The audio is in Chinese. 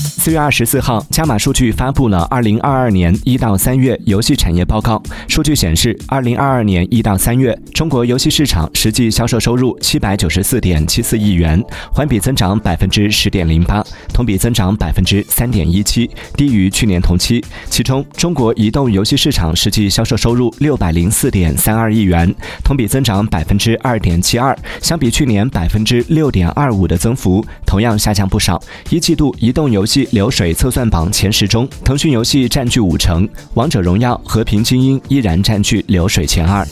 四月二十四号，加码数据发布了二零二二年一到三月游戏产业报告。数据显示，二零二二年一到三月，中国游戏市场实际销售收入七百九十四点七四亿元，环比增长百分之十点零八，同比增长百分之三点一七，低于去年同期。其中，中国移动游戏市场实际销售收入六百零四点三二亿元，同比增长百分之二点七二，相比去年百分之六点二五的增幅，同样下降不少。一季度移动游戏。系流水测算榜前十中，腾讯游戏占据五成，王者荣耀、和平精英依然占据流水前二。